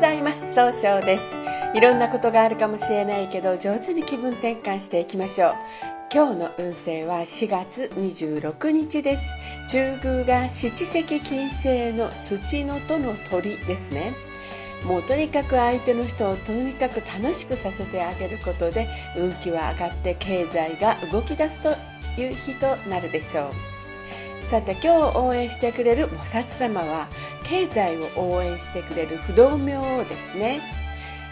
ざいます。総称です。いろんなことがあるかもしれないけど上手に気分転換していきましょう。今日の運勢は4月26日です。中宮が七石金星の土のとの鳥ですね。もうとにかく相手の人をとにかく楽しくさせてあげることで運気は上がって経済が動き出すという日となるでしょう。さて今日応援してくれる菩薩様は経済を応援してくれる不動明王ですね。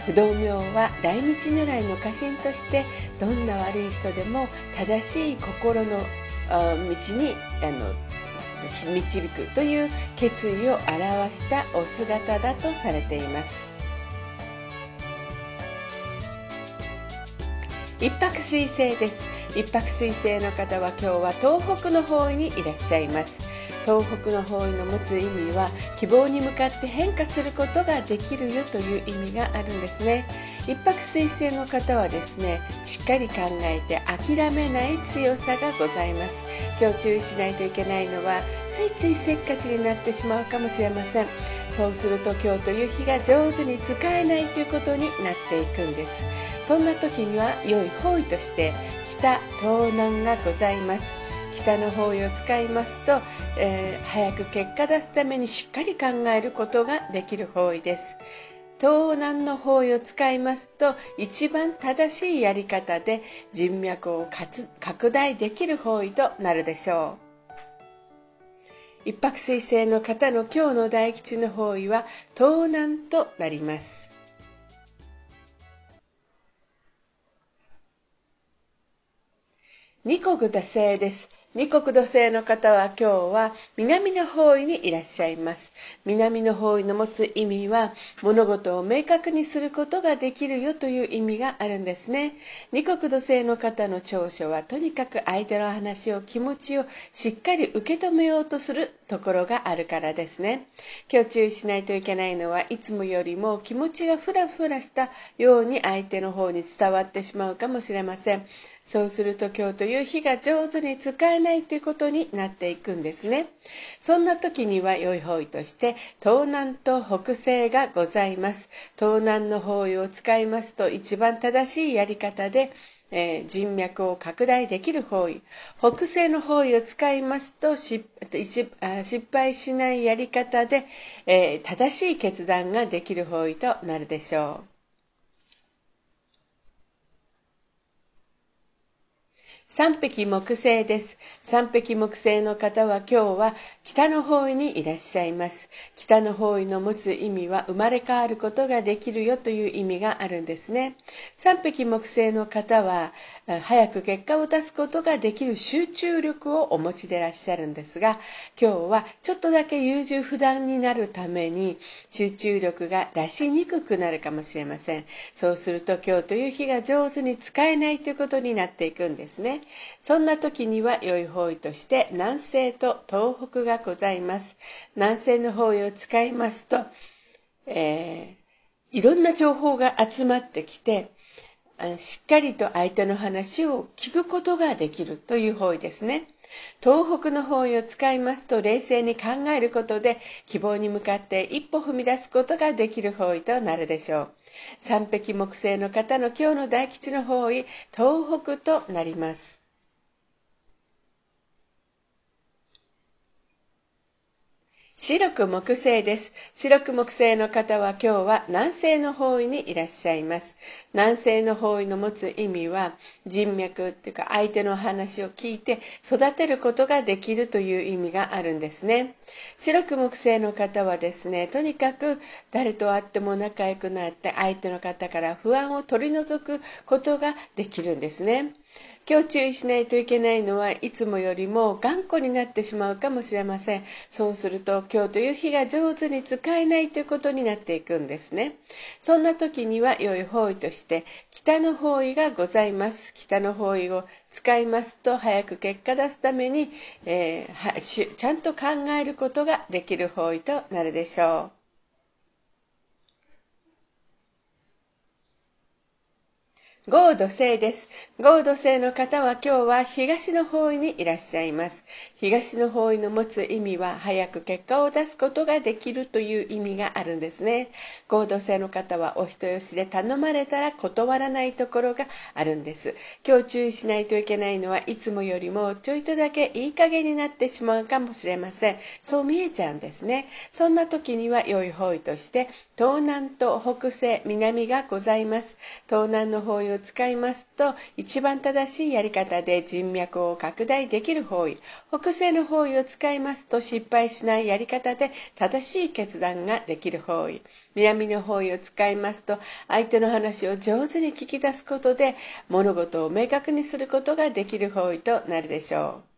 不動明王は大日如来の家臣としてどんな悪い人でも正しい心の道にあの導くという決意を表したお姿だとされています。一泊水星です。一泊水星の方は今日は東北の方位にいらっしゃいます。東北の方位の持つ意味は希望に向かって変化することができるよという意味があるんですね。一泊水星の方はですねしっかり考えて諦めない強さがございます。今日注意しないといけないのはついついせっかちになってしまうかもしれません。そうすると今日という日が上手に使えないということになっていくんです。そんな時には良い方位として北東南がございます。北の方位を使いますと、えー、早く結果出すためにしっかり考えることができる方位です。東南の方位を使いますと一番正しいやり方で人脈を拡大できる方位となるでしょう。一泊水星の方の今日の大吉の方位は東南となります。二国土星です。二国土星の方は今日は南の方位にいらっしゃいます。南の方位の持つ意味は物事を明確にすることができるよという意味があるんですね。二国土星の方の長所はとにかく相手の話を気持ちをしっかり受け止めようとするところがあるからですね。今日注意しないといけないのはいつもよりも気持ちがふらふらしたように相手の方に伝わってしまうかもしれません。そうすると今日という日が上手に使えないということになっていくんですね。そんな時には良い方位として東南と北西がございます。東南の方位を使いますと一番正しいやり方でえー、人脈を拡大できる方位北西の方位を使いますと失敗しないやり方で、えー、正しい決断ができる方位となるでしょう。三匹木星です。三匹木星の方は今日は北の方位にいらっしゃいます。北の方位の持つ意味は生まれ変わることができるよという意味があるんですね。三匹木星の方は早く結果を出すことができる集中力をお持ちでいらっしゃるんですが、今日はちょっとだけ優柔不断になるために集中力が出しにくくなるかもしれません。そうすると今日という日が上手に使えないということになっていくんですね。そんな時には良い方位として南西と東北がございます。南西の方位を使いますと、えー、いろんな情報が集まってきて、しっかりと相手の話を聞くことができるという方位ですね。東北の方位を使いますと冷静に考えることで希望に向かって一歩踏み出すことができる方位となるでしょう。三匹木星の方の今日の大吉の方位、東北となります。白く木星です。白く木星の方は今日は南西の方位にいらっしゃいます。南西の方位の持つ意味は人脈っていうか相手の話を聞いて育てることができるという意味があるんですね。白く木星の方はですね、とにかく誰と会っても仲良くなって相手の方から不安を取り除くことができるんですね。今日注意しないといけないのはいつもよりも頑固になってしまうかもしれません。そうすると今日という日が上手に使えないということになっていくんですね。そんな時には良い方位として北の方位がございます。北の方位を使いますと早く結果出すために、えー、ちゃんと考えることができる方位となるでしょう。合土星です。合土星の方は今日は東の方位にいらっしゃいます。東の方位の持つ意味は早く結果を出すことができるという意味があるんですね。合土星の方はお人よしで頼まれたら断らないところがあるんです。今日注意しないといけないのはいつもよりもちょいとだけいい加減になってしまうかもしれません。そう見えちゃうんですね。そんな時には良い方位として東南と北西、南がございます。東南の方位使いますと一番正しいやり方で人脈を拡大できる方位北西の方位を使いますと失敗しないやり方で正しい決断ができる方位南の方位を使いますと相手の話を上手に聞き出すことで物事を明確にすることができる方位となるでしょう。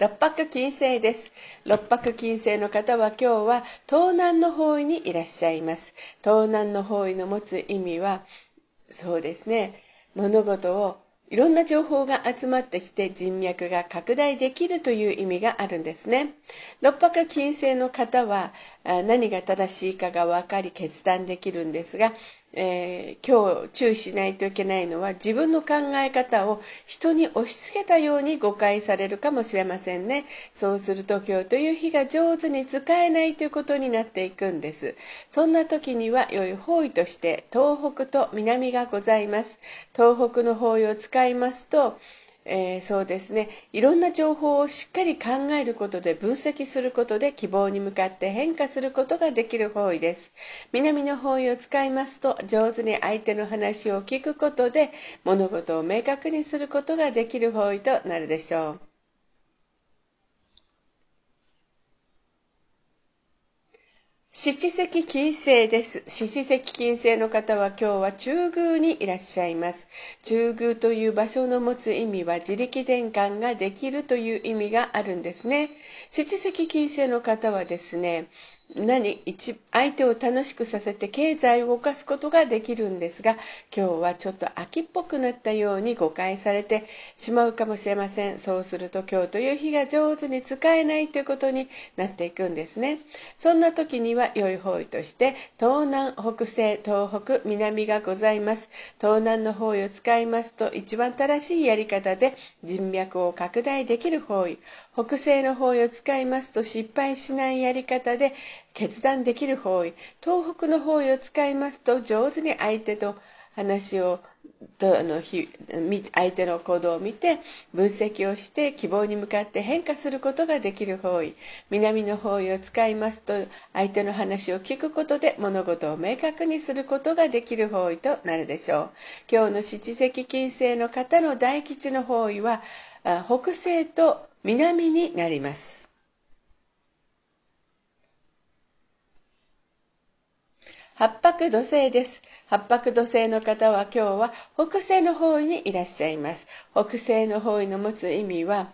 六白金星です。六白金星の方は今日は東南の方位にいらっしゃいます。東南の方位の持つ意味は、そうですね、物事をいろんな情報が集まってきて人脈が拡大できるという意味があるんですね。六白金星の方は何が正しいかが分かり決断できるんですが、えー、今日注意しないといけないのは自分の考え方を人に押し付けたように誤解されるかもしれませんね。そうすると今日という日が上手に使えないということになっていくんです。そんな時には良い方位として東北と南がございます。東北の方位を使いますと、えー、そうですね。いろんな情報をしっかり考えることで分析することで希望に向かって変化することができる方位です。南の方位を使いますと上手に相手の話を聞くことで物事を明確にすることができる方位となるでしょう。七石金星です。七石金星の方は今日は中宮にいらっしゃいます。中宮という場所の持つ意味は自力転換ができるという意味があるんですね。七石金星の方はですね、何一相手を楽しくさせて経済を動かすことができるんですが今日はちょっと秋っぽくなったように誤解されてしまうかもしれません。そうすると今日という日が上手に使えないということになっていくんですね。そんな時には良い方位として東南北西東北南がございます。東南の方位を使いますと一番正しいやり方で人脈を拡大できる方位。北西の方位を使いますと失敗しないやり方で決断できる方位東北の方位を使いますと上手に相手と話をとあの相手の行動を見て分析をして希望に向かって変化することができる方位。南の方位を使いますと相手の話を聞くことで物事を明確にすることができる方位となるでしょう。今日の七石金星の方の大吉の方位は北西と南になります八白土星です。八白土星の方は今日は北西の方位にいらっしゃいます。北西の方位の持つ意味は、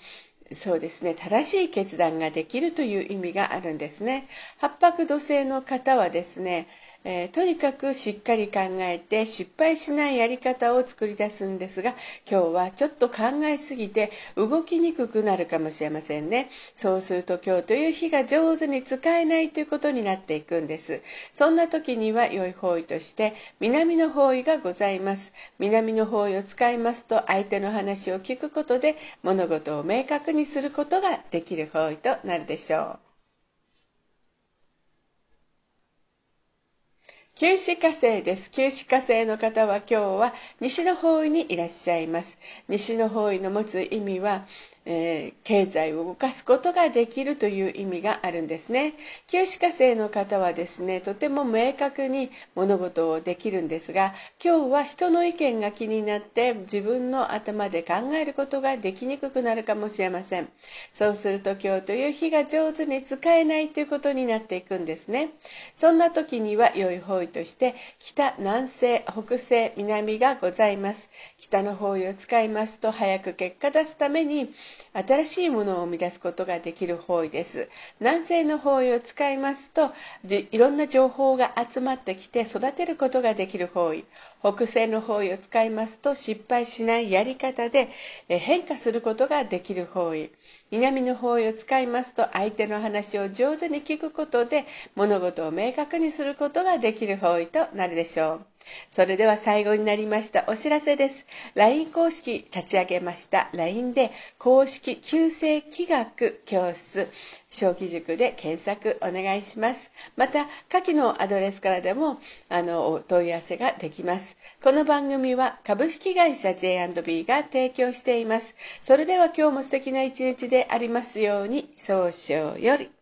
そうですね、正しい決断ができるという意味があるんですね。八白土星の方はですね、えー、とにかくしっかり考えて失敗しないやり方を作り出すんですが今日はちょっと考えすぎて動きにくくなるかもしれませんね。そうすると今日という日が上手に使えないということになっていくんです。そんな時には良い方位として南の方位がございます。南の方位を使いますと相手の話を聞くことで物事を明確にすることができる方位となるでしょう。九死火星です。九死火星の方は今日は西の方位にいらっしゃいます。西の方位の持つ意味は、えー、経済を動かすことができるという意味があるんですね。旧歯科生の方はですね、とても明確に物事をできるんですが、今日は人の意見が気になって自分の頭で考えることができにくくなるかもしれません。そうすると今日という日が上手に使えないということになっていくんですね。そんな時には良い方位として北、南西、北西、南がございます。北の方位を使いますと早く結果出すために新しいものを生み出すことができる方位です。南西の方位を使いますといろんな情報が集まってきて育てることができる方位。北西の方位を使いますと失敗しないやり方で変化することができる方位。南の方位を使いますと相手の話を上手に聞くことで物事を明確にすることができる方位となるでしょう。それでは最後になりましたお知らせです。LINE 公式立ち上げました。LINE で公式旧世気学教室小規塾で検索お願いします。また下記のアドレスからでもあのお問い合わせができます。この番組は株式会社 J&B が提供しています。それでは今日も素敵な一日でありますように早々より。